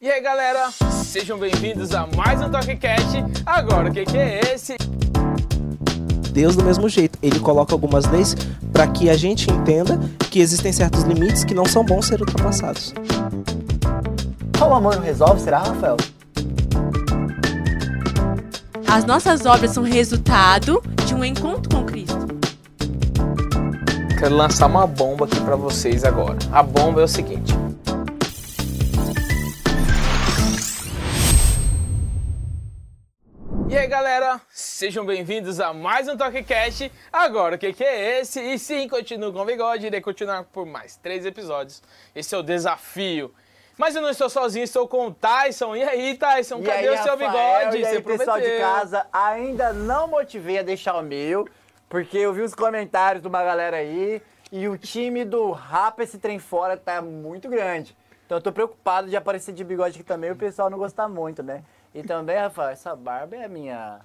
E aí galera, sejam bem-vindos a mais um TalkCast. Agora, o que, que é esse? Deus do mesmo jeito, ele coloca algumas leis para que a gente entenda que existem certos limites que não são bons ser ultrapassados. O amor não resolve, será, Rafael? As nossas obras são resultado de um encontro com Cristo. Quero lançar uma bomba aqui para vocês agora. A bomba é o seguinte. Aí galera, sejam bem-vindos a mais um TalkCast. Agora, o que, que é esse? E sim, continuo com o bigode, irei continuar por mais três episódios. Esse é o desafio. Mas eu não estou sozinho, estou com o Tyson. E aí, Tyson, E cadê aí, o seu Rafael, bigode? E aí, Você pessoal de prometeu. casa, ainda não motivei a deixar o meu, porque eu vi os comentários de uma galera aí e o time do Rapa esse trem fora tá muito grande. Então eu tô preocupado de aparecer de bigode aqui também e o pessoal não gostar muito, né? E também, Rafael, essa barba é a minha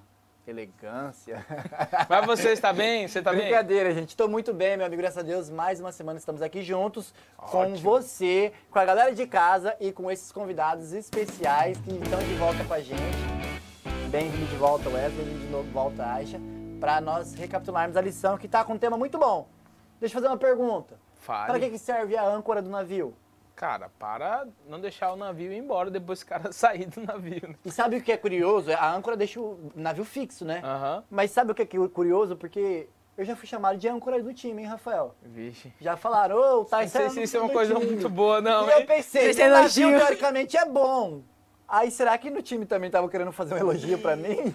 elegância. Mas você está bem? Você está bem? Brincadeira, gente. Tô muito bem, meu amigo. Graças a Deus, mais uma semana estamos aqui juntos com Ótimo. você, com a galera de casa e com esses convidados especiais que estão de volta com a gente. Bem-vindo de volta, Wesley, bem-vindo de novo, volta, Aisha, para nós recapitularmos a lição que tá com um tema muito bom. Deixa eu fazer uma pergunta. Fale. Para que, que serve a âncora do navio? Cara, para não deixar o navio ir embora depois que o cara sair do navio. né? E sabe o que é curioso? A âncora deixa o navio fixo, né? Aham. Mas sabe o que é curioso? Porque eu já fui chamado de âncora do time, hein, Rafael? Vixe. Já falaram, ô, o Não Tyson sei é se isso é uma coisa time. muito boa, não, E eu hein? pensei, Esse se o navio elogio. teoricamente é bom. Aí será que no time também tava querendo fazer um elogio pra mim?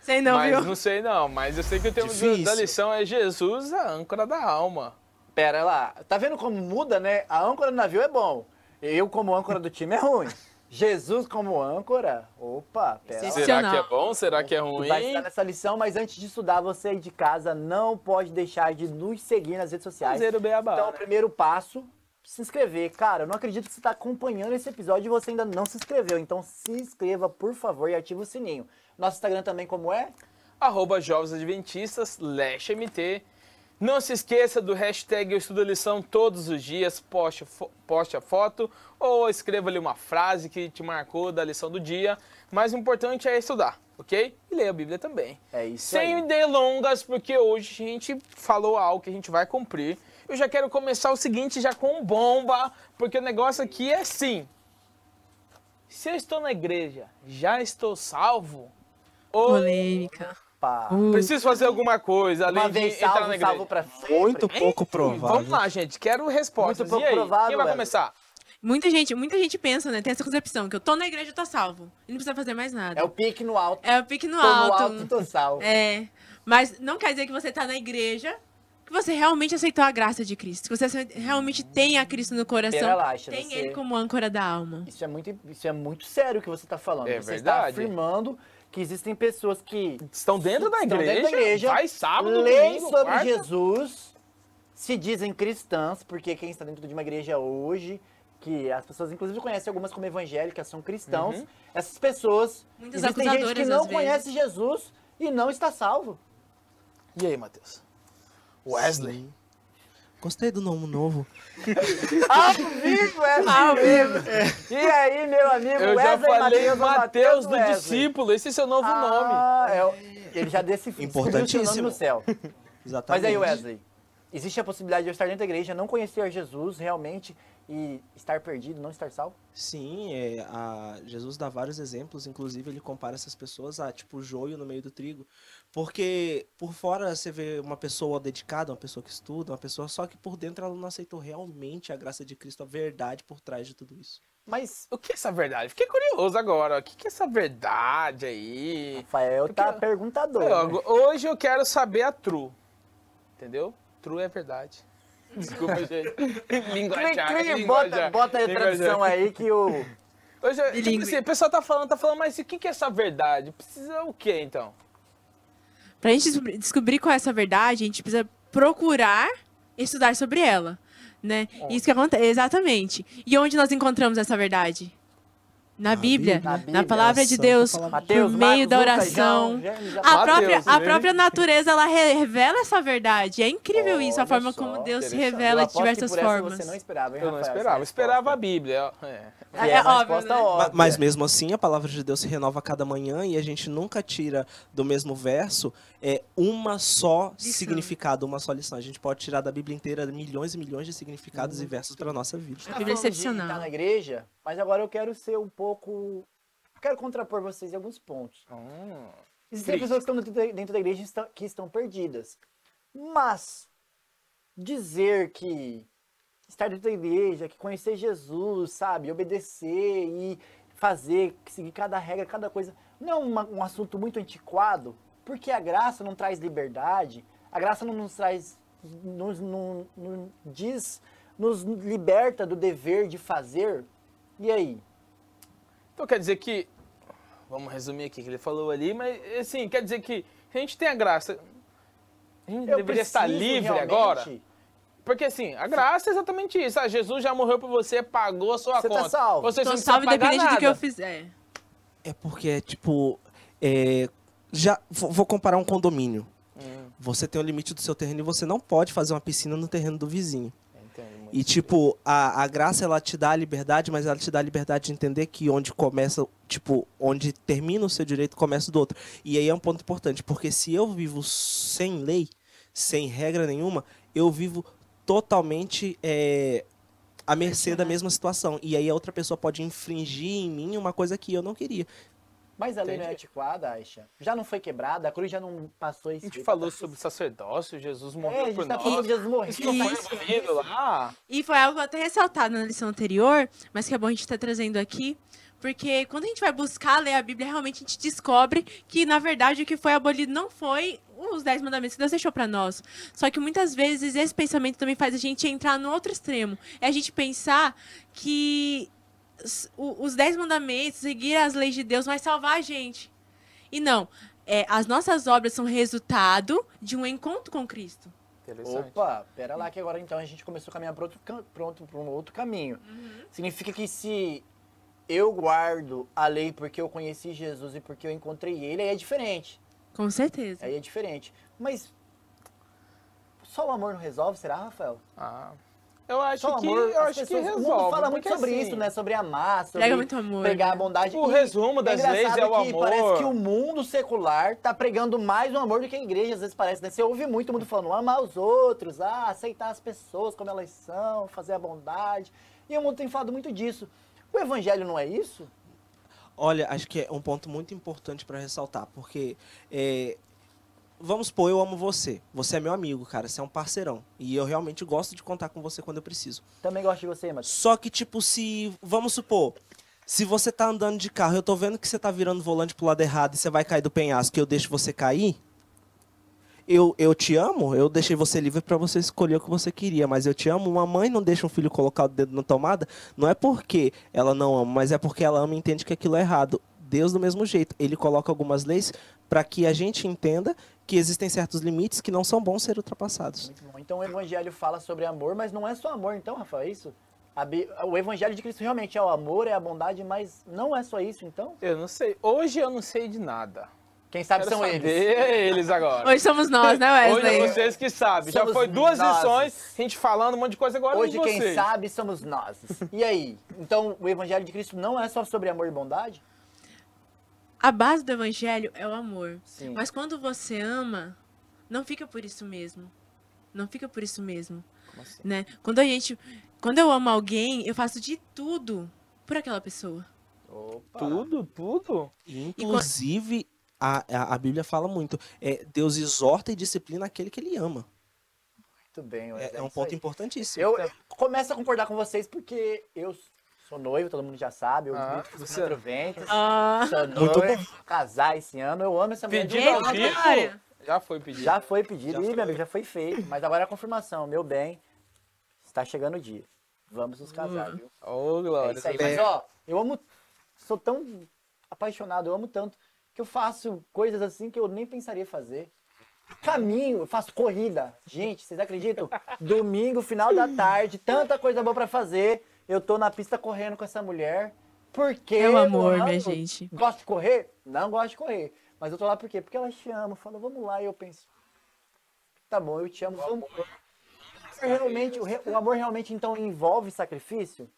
Sei não, mas viu? não sei não, mas eu sei que o tema da lição é Jesus, a âncora da alma. Pera lá, tá vendo como muda, né? A âncora do navio é bom. Eu como âncora do time é ruim. Jesus como âncora, opa, pera. Será que é bom? Será que é ruim? Vai estar nessa lição, mas antes de estudar, você aí de casa não pode deixar de nos seguir nas redes sociais. Fazer o beabá, Então, o primeiro passo, se inscrever. Cara, eu não acredito que você está acompanhando esse episódio e você ainda não se inscreveu. Então, se inscreva, por favor, e ative o sininho. Nosso Instagram também, como é? Arroba Jovens Adventistas, Leste MT. Não se esqueça do hashtag Eu Estudo a Lição todos os dias, poste, fo- poste a foto ou escreva ali uma frase que te marcou da lição do dia. Mas o importante é estudar, ok? E ler a Bíblia também. É isso Sem aí. delongas, porque hoje a gente falou algo que a gente vai cumprir. Eu já quero começar o seguinte já com bomba, porque o negócio aqui é assim. Se eu estou na igreja, já estou salvo? Ou Polêmica. Pá. Uh, preciso fazer alguma coisa além Uma de vez entrar salvo, na igreja? salvo pra sempre. Muito pouco provável. Vamos lá, gente. Quero respostas. Muito pouco e aí? provável, Quem vai começar? muita gente, muita gente pensa, né? Tem essa concepção que eu tô na igreja, eu tô salvo. E não precisa fazer mais nada. É o pique no alto. É o pique no Tô no alto. alto, tô salvo. É. Mas não quer dizer que você tá na igreja que você realmente aceitou a graça de Cristo. Que você realmente tem a Cristo no coração. Pera lá, Aisha, tem você- ele como âncora da alma. Isso é muito, isso é muito sério o que você está falando. É você verdade. está afirmando que existem pessoas que Estão dentro da igreja, dentro da igreja, vai sábado, leem domingo, sobre quarta. Jesus, se dizem cristãs, porque quem está dentro de uma igreja hoje, que as pessoas inclusive conhecem algumas como evangélicas, são cristãos, Uhum. essas pessoas, Muitas existem gente que não conhece Jesus e não está salvo. E aí, Matheus? Wesley. Sim. Gostei do nome novo. Ao vivo, Wesley! Ao vivo. E aí, meu amigo Eu já Wesley falei Mateus, do Wesley? discípulo. Esse é seu novo nome. Ah, é o- ele já decifrou seu nome Importantíssimo. no céu. Exatamente. Mas aí, Wesley, existe a possibilidade de eu estar dentro da igreja, não conhecer Jesus realmente e estar perdido, não estar salvo? Sim, é, a, Jesus dá vários exemplos, inclusive ele compara essas pessoas a tipo joio no meio do trigo. Porque por fora você vê uma pessoa dedicada, uma pessoa que estuda, uma pessoa só que por dentro ela não aceitou realmente a graça de Cristo, a verdade por trás de tudo isso. Mas O que é essa verdade? Fiquei curioso agora. O que é essa verdade aí? Rafael tá Porque- perguntador. Eu- né? hoje eu quero saber a true. Entendeu? True é verdade. Desculpa, gente. linguajar, Cri, cri, linguajar, bota, bota a tradução aí que o. Hoje, tipo assim, o pessoal tá falando, tá falando, mas o que que é essa verdade? Precisa o quê, então? Pra gente descobrir- descobrir qual é essa verdade, a gente precisa procurar estudar sobre ela, né? Isso que acontece, exatamente. E onde nós encontramos essa verdade? Na Bíblia, Na palavra de Deus, palavra por meio da Lucas, oração. João, A própria, a própria natureza, ela re- revela essa verdade. É incrível isso, a forma só, como Deus se revela de diversas formas. Você não esperava, hein, Eu não Rafael, esperava. Eu essa esperava a? Bíblia. É. É é, uma óbvio, né? Óbvia. Mas mesmo assim, a palavra de Deus se renova a cada manhã e a gente nunca tira do mesmo verso é, uma só Lição. significado, uma só lição. A gente pode tirar da Bíblia inteira milhões e milhões de significados Uhum. e versos para nossa vida. Tá A Bíblia é de excepcional. estar na igreja, mas agora eu quero ser um pouco... Quero contrapor vocês em alguns pontos. Hum. Existem Triste. pessoas que estão dentro da- dentro da igreja estão- que estão perdidas. Mas dizer que estar dentro da igreja, que conhecer Jesus, sabe, obedecer e fazer, seguir cada regra, cada coisa, não é uma- um assunto muito antiquado, porque a graça não traz liberdade, a graça não nos traz, nos, não- não diz, nos liberta do dever de fazer. E aí? Então quer dizer que. Vamos resumir aqui o que ele falou ali, mas assim, quer dizer que a gente tem a graça. A gente Eu deveria estar livre realmente- agora? Porque assim, a graça é exatamente isso. Ah, Jesus já morreu por você, pagou a sua Você tá conta. salvo. Você Tô salvo independente do que eu fizer. É porque, tipo, é, já vou vou comparar um condomínio. Hum, Você tem o limite do seu terreno e você não pode fazer uma piscina no terreno do vizinho. E, tipo, a, a graça, ela te dá a liberdade, mas ela te dá a liberdade de entender que onde começa, tipo, onde termina o seu direito, começa o do outro. E aí é um ponto importante, porque se eu vivo sem lei, sem regra nenhuma, eu vivo totalmente é, à mercê da mesma situação. E aí a outra pessoa pode infringir em mim uma coisa que eu não queria. Mas a lei não é antiquada, Aisha. Já não foi quebrada, a cruz já não passou A isso. gente falou sobre sacerdócio, Jesus É, morreu a gente por tá nós. falando de Jesus morrer. Isso não foi Isso. envolvido lá. E foi algo até ressaltado na lição anterior, mas que é bom a gente estar trazendo aqui. Porque quando a gente vai buscar ler a Bíblia, realmente a gente descobre que, na verdade, o que foi abolido não foi os Dez Mandamentos que Deus deixou para nós. Só que muitas vezes esse pensamento também faz a gente entrar no outro extremo. É a gente pensar que os Dez Mandamentos, seguir as leis de Deus, vai salvar a gente. E não. É, as nossas obras são resultado de um encontro com Cristo. Opa, pera lá que agora então a gente começou a caminhar para outro, pronto, para um outro caminho. Significa que se eu guardo a lei porque eu conheci Jesus e porque eu encontrei ele, aí é diferente. Com certeza. Aí é diferente. Mas só o amor não resolve, será, Rafael? Ah, eu acho Só o que, amor, eu acho que resolve. O mundo fala muito sobre assim, isso, né? Sobre amar, sobre muito amor, pregar a bondade. O E resumo das é leis é o que amor. Parece que o mundo secular tá pregando mais o amor do que a igreja, às vezes parece, né? Você ouve muito o mundo falando amar os outros, ah, aceitar as pessoas como elas são, fazer a bondade. E o mundo tem falado muito disso. O evangelho não é isso? Olha, acho que é um ponto muito importante para ressaltar, porque é, vamos supor, eu amo você. Você é meu amigo, cara, você é um parceirão. E eu realmente gosto de contar com você quando eu preciso. Também gosto de você, mas Só que, tipo, se. Vamos supor. Se você tá andando de carro, eu tô vendo que você tá virando o volante pro lado errado e você vai cair do penhasco e eu deixo você cair. Eu, eu te amo, eu deixei você livre para você escolher o que você queria, mas eu te amo. Uma mãe não deixa um filho colocar o dedo na tomada, não é porque ela não ama, mas é porque ela ama e entende que aquilo é errado. Deus, do mesmo jeito, ele coloca algumas leis para que a gente entenda que existem certos limites que não são bons ser ultrapassados. muito bom. Então o evangelho fala sobre amor, mas não é só amor, então, Rafael, é isso? O evangelho de Cristo realmente é o amor, é a bondade, mas não é só isso, então? Eu não sei. Hoje eu não sei de nada. Quem sabe Quero são saber eles. eles agora. Hoje somos nós, né, Hoje Wesley? é vocês que sabem. Já foi duas nós. lições, a gente falando um monte de coisa agora Hoje quem sabe somos nós. E aí? Então o evangelho de Cristo não é só sobre amor e bondade? A base do evangelho é o amor. Sim. Mas quando você ama, não fica por isso mesmo. Não fica por isso mesmo, Como assim? né? Quando a gente, quando eu amo alguém, eu faço de tudo por aquela pessoa. Opa. Tudo, tudo. Inclusive, a, a, a Bíblia fala muito. É, Deus exorta e disciplina aquele que ele ama. Muito bem, É, Wesley, é um ponto aí. importantíssimo. Eu, eu começo a concordar com vocês porque eu sou noivo, todo mundo já sabe, eu Ah, você- quatro ventos. Ah, Sou noivo, vou casar esse ano, eu amo essa mulher. Pedido ao vivo. Já foi pedido. Já foi pedido, Já Ih, foi. meu amigo, já foi feito, mas agora é a confirmação, meu bem, está chegando o dia. Vamos nos casar, viu? Ô, É Glória. isso aí. Mas, ó, eu amo. Sou tão apaixonado, eu amo tanto que eu faço coisas assim que eu nem pensaria fazer. Caminho, eu faço corrida. Gente, vocês acreditam? Domingo, final da tarde, tanta coisa boa pra fazer. Eu tô na pista correndo com essa mulher. Porque É o amor, eu minha gente. Gosto de correr? Não gosto de correr. Mas eu tô lá por quê? Porque ela te ama. Fala, vamos lá. E eu penso, tá bom, eu te amo. Vamos. Realmente, o, re- o amor realmente, então, envolve sacrifício?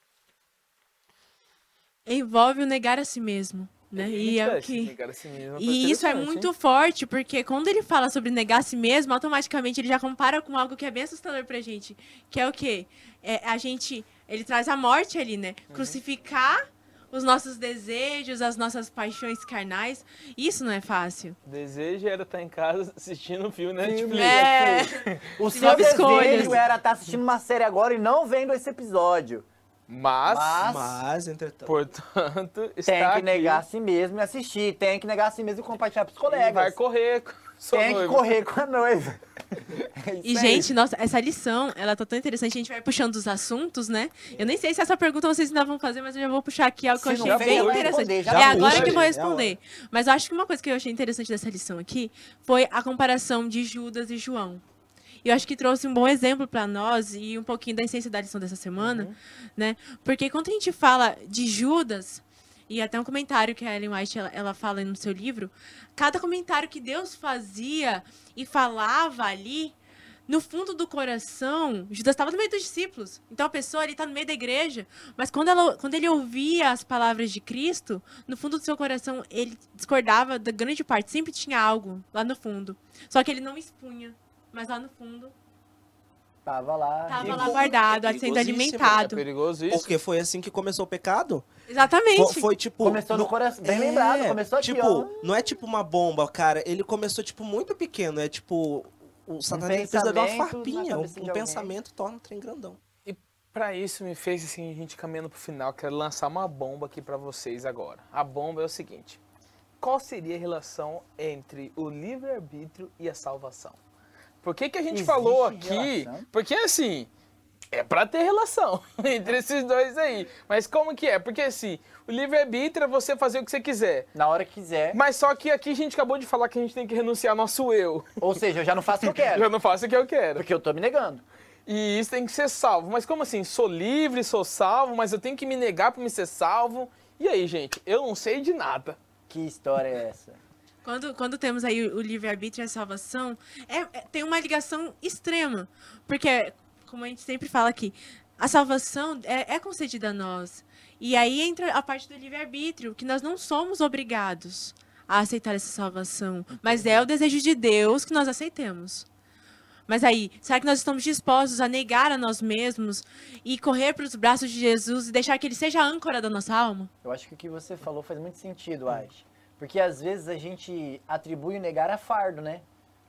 Envolve o negar a si mesmo, né? E é o que... Cara, assim mesmo, foi E isso é muito hein? forte, porque quando ele fala sobre negar a si mesmo, automaticamente ele já compara com algo que é bem assustador pra gente. Que é o quê? É a gente. Ele traz a morte ali, né? Uhum. Crucificar os nossos desejos, as nossas paixões carnais. Isso não é fácil. Desejo era estar em casa assistindo um filme na Netflix. É. O Se seu houve escolhas. desejo era estar assistindo uma série agora e não vendo esse episódio. Mas, Mas- Mas, entretanto. portanto, está Tem que aqui negar a si mesmo e assistir. Tem que negar a si mesmo e compartilhar pros e colegas. vai correr com sua Tem que noiva. correr com a noiva. É E, aí. gente, nossa, essa lição, ela tá tão interessante. A gente vai puxando os assuntos, né? Eu nem sei se essa pergunta vocês ainda vão fazer, mas eu já vou puxar aqui algo que eu achei bem interessante. é puxa, agora que vou responder. Mas eu acho que uma coisa que eu achei interessante dessa lição aqui foi a comparação de Judas e João. E eu acho que trouxe um bom exemplo para nós e um pouquinho da essência da lição dessa semana, né? Porque quando a gente fala de Judas, e até um comentário que a Ellen White ela, ela fala no seu livro, cada comentário que Deus fazia e falava ali, no fundo do coração, Judas estava no meio dos discípulos. Então a pessoa ali está no meio da igreja, mas quando, ela, quando ele ouvia as palavras de Cristo, no fundo do seu coração ele discordava da grande parte, sempre tinha algo lá no fundo. Só que ele não expunha, mas lá no fundo Tava lá. estava E lá guardado, é sendo perigosíssimo, É alimentado. perigoso isso. Porque foi assim que começou o pecado. Exatamente. Foi, foi tipo. Começou no coração. Bem lembrado, começou aqui, tipo, ó. não é tipo uma bomba, cara. Ele começou, tipo, muito pequeno. É tipo. O Satanás ele precisa de uma farpinha. Um, um pensamento torna o trem grandão. E pra isso me fez assim, a gente caminhando pro final, quero lançar uma bomba aqui pra vocês agora. A bomba é o seguinte: qual seria a relação entre o livre-arbítrio e a salvação? Por que, que a gente Existe falou aqui? relação? Porque assim, é pra ter relação entre esses dois aí. Mas como que é? Porque assim, o livre-arbítrio é você fazer o que você quiser. Na hora que quiser. Mas só que aqui a gente acabou de falar que a gente tem que renunciar ao nosso eu. Ou seja, eu já não faço o que eu Eu quero. não faço o que eu quero. Porque eu tô me negando. E isso tem que ser salvo. Mas como assim? Sou livre, sou salvo, mas eu tenho que me negar pra me ser salvo. E aí, gente? Eu não sei de nada. Que história é essa? Quando, quando temos aí o, o livre-arbítrio e a salvação, é, é- tem uma ligação extrema. Porque, como a gente sempre fala aqui, a salvação é, é concedida a nós. E aí entra a parte do livre-arbítrio, que nós não somos obrigados a aceitar essa salvação. Mas é o desejo de Deus que nós aceitemos. Mas aí, será que nós estamos dispostos a negar a nós mesmos e correr para os braços de Jesus e deixar que ele seja a âncora da nossa alma? Eu acho que o que você falou faz muito sentido, Ash. Porque às vezes a gente atribui o negar a fardo, né?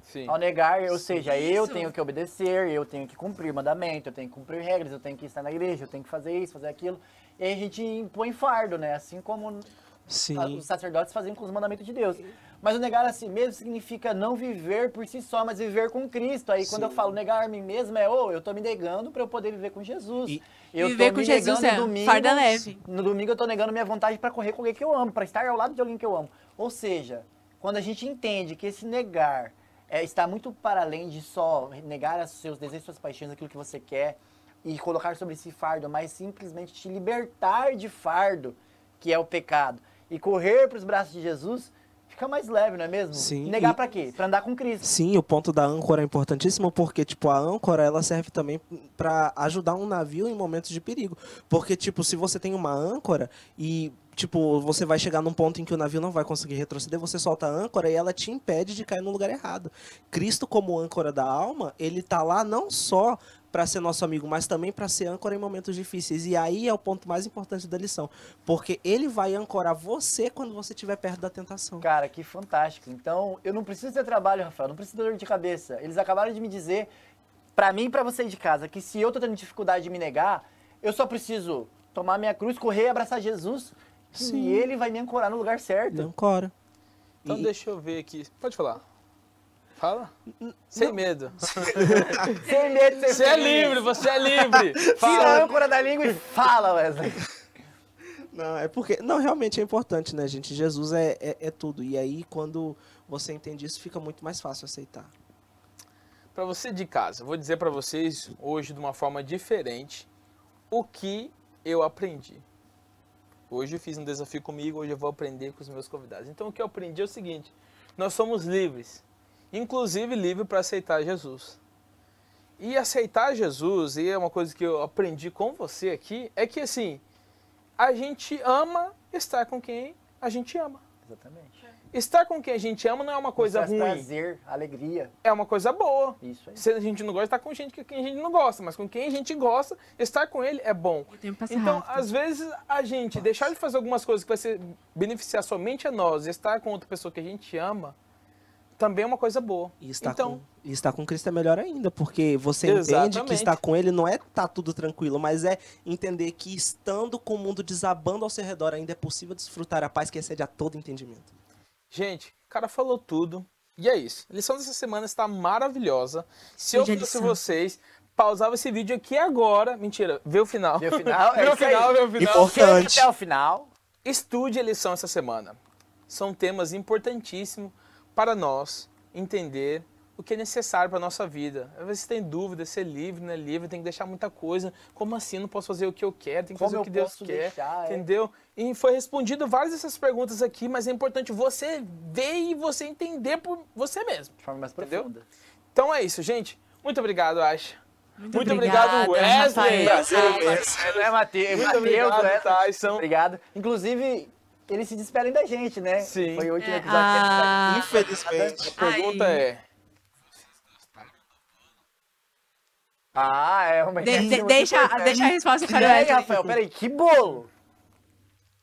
Sim. Ao negar, ou seja, eu Isso. tenho que obedecer, eu tenho que cumprir mandamento, eu tenho que cumprir regras, eu tenho que estar na igreja, eu tenho que fazer isso, fazer aquilo. E aí a gente impõe fardo, né? Assim como Sim. os sacerdotes faziam com os mandamentos de Deus. Mas o negar a si mesmo significa não viver por si só, mas viver com Cristo. Aí quando eu falo negar a mim mesmo, é, ô, eu tô me negando para eu poder viver com Jesus. E- eu Viver com Jesus é domingo, farda leve. No domingo eu tô negando minha vontade para correr com alguém que eu amo, para estar ao lado de alguém que eu amo. Ou seja, quando a gente entende que esse negar é, está muito para além de só negar os seus desejos, suas paixões, aquilo que você quer e colocar sobre si fardo, mas simplesmente te libertar de fardo, que é o pecado, e correr para os braços de Jesus, fica mais leve, não é mesmo? Sim, Negar e- para quê? Para andar com Cristo. Sim, o ponto da âncora é importantíssimo porque, tipo, a âncora, ela serve também pra ajudar um navio em momentos de perigo. Porque, tipo, se você tem uma âncora e, tipo, você vai chegar num ponto em que o navio não vai conseguir retroceder, você solta a âncora e ela te impede de cair no lugar errado. Cristo, como âncora da alma, ele tá lá não só para ser nosso amigo, mas também para ser âncora em momentos difíceis. E aí é o ponto mais importante da lição, porque ele vai ancorar você quando você estiver perto da tentação. Cara, que fantástico. Então, eu não preciso ter trabalho, Rafael, não preciso ter dor de cabeça. Eles acabaram de me dizer, pra mim e pra você de casa, que se eu tô tendo dificuldade de me negar, eu só preciso tomar minha cruz, correr e abraçar Jesus, Sim. ele vai me ancorar no lugar certo. ancora. Então E- deixa eu ver aqui. Pode falar. Fala. Sem medo. Sem medo de ser Você é livre, você é livre. Tira a Fala. âncora da língua e fala, Wesley. Não, é porque. Não, realmente é importante, né, gente? Jesus é, é, é tudo. E aí, quando você entende isso, fica muito mais fácil aceitar. Pra você de casa, vou dizer pra vocês hoje de uma forma diferente o que eu aprendi. Hoje eu fiz um desafio comigo, hoje eu vou aprender com os meus convidados. Então o que eu aprendi é o seguinte: nós somos livres, inclusive livre para aceitar Jesus. E aceitar Jesus, e é uma coisa que eu aprendi com você aqui, é que assim, a gente ama estar com quem a gente ama. Exatamente. Estar com quem a gente ama não é uma coisa ruim, prazer, alegria. é uma coisa boa. Isso aí. Se a gente não gosta, estar com gente que quem a gente não gosta, mas com quem a gente gosta, estar com ele é bom. Então, rápido. às vezes, a gente deixar de fazer algumas coisas que vai ser, beneficiar somente a nós e estar com outra pessoa que a gente ama, também é uma coisa boa. E estar, então, com, e estar com Cristo é melhor ainda, porque você entende que Exatamente. estar com Ele não é estar tudo tranquilo, mas é entender que estando com o mundo desabando ao seu redor ainda é possível desfrutar a paz que excede a todo entendimento. gente, o cara falou tudo. E é isso. A lição dessa semana está maravilhosa. Se eu Seja fosse vocês, pausava esse vídeo aqui agora. Mentira, vê o final. Vê o final, é vê o final, vê o final. Importante. Até o final. Estude a lição essa semana. São temas importantíssimos para nós entender o que é necessário para a nossa vida. Às vezes tem dúvida, ser livre, não é livre, tem que deixar muita coisa. Como assim? Não posso fazer o que eu quero, tem que Como fazer o que Deus quer. deixar, é. entendeu? E foi respondido várias dessas perguntas aqui, mas é importante você ver e você entender por você mesmo. De forma mais Entendeu? profunda. Então é isso, gente. Muito obrigado, Asha. Muito, Muito obrigada, obrigado, Wesley. Rafael. Não é Matheus, Muito obrigado, Wesley. Tyson. Obrigado. Inclusive, eles se despedem da gente, né? Sim. Foi o último É, episódio que a gente ah, tá Infelizmente. A pergunta Ai. é: Ah, é uma De- ideia de- deixa, importante. deixa a resposta para o Wesley. Rafael, peraí, que bolo?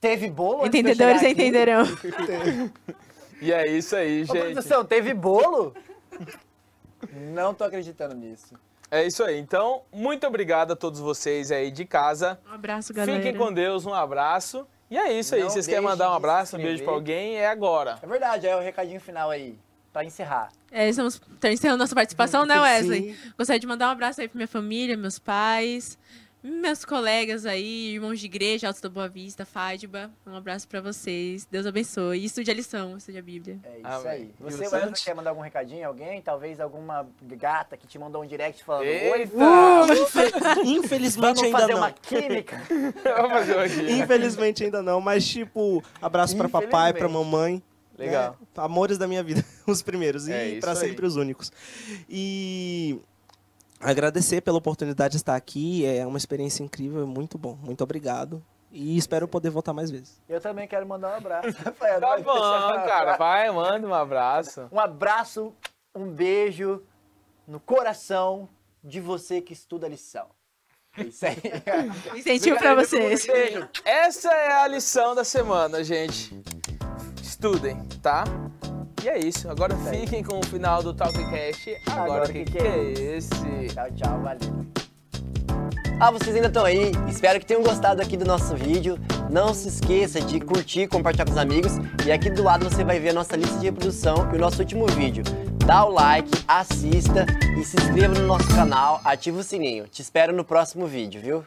Teve bolo? antes de eu Entendedores entenderão. E é isso aí, Ô, gente. produção, teve bolo? Não tô acreditando nisso. É isso aí. Então, muito obrigado a todos vocês aí de casa. Um abraço, galera. Fiquem com Deus, um abraço. E é isso aí. Não Vocês querem mandar um abraço, um beijo pra alguém? É agora. É verdade, é o recadinho final aí, pra encerrar. É, estamos encerrando nossa participação, né, Sim. Wesley? Gostaria de mandar um abraço aí pra minha família, meus pais, meus colegas aí, irmãos de igreja, Altos da Boa Vista, Fádiba. Um abraço pra vocês. Deus abençoe. E estude a lição, estude a Bíblia. É isso Amém. aí. Você, Wesley, quer mandar algum recadinho? Alguém? Talvez alguma gata que te mandou um direct falando Oi, Eita! Infelizmente vamos ainda fazer não. uma química? Vamos fazer um aqui. Infelizmente ainda não, mas tipo, abraço pra papai, pra Infelizmente. mamãe. Legal. né? Amores da minha vida, os primeiros. É e aí. sempre os únicos. E agradecer pela oportunidade de estar aqui. É uma experiência incrível, é muito bom. Muito obrigado. E espero poder voltar mais vezes. Eu também quero mandar um abraço. Rafael, Tá bom, cara. Vai, manda um abraço. Um abraço, um beijo no coração de você que estuda a lição. É isso aí. Incentivo pra vocês. Beijo. Essa é a lição da semana, gente. Estudem, tá? E é isso. Agora fiquem com o final do Talkcast. Agora, o que, que é esse? Tchau, tchau, valeu. Ah, vocês ainda estão aí? Espero que tenham gostado aqui do nosso vídeo. Não se esqueça de curtir, compartilhar com os amigos. E aqui do lado você vai ver a nossa lista de reprodução e o nosso último vídeo. Dá o like, assista e se inscreva no nosso canal, ativa o sininho. Te espero no próximo vídeo, viu?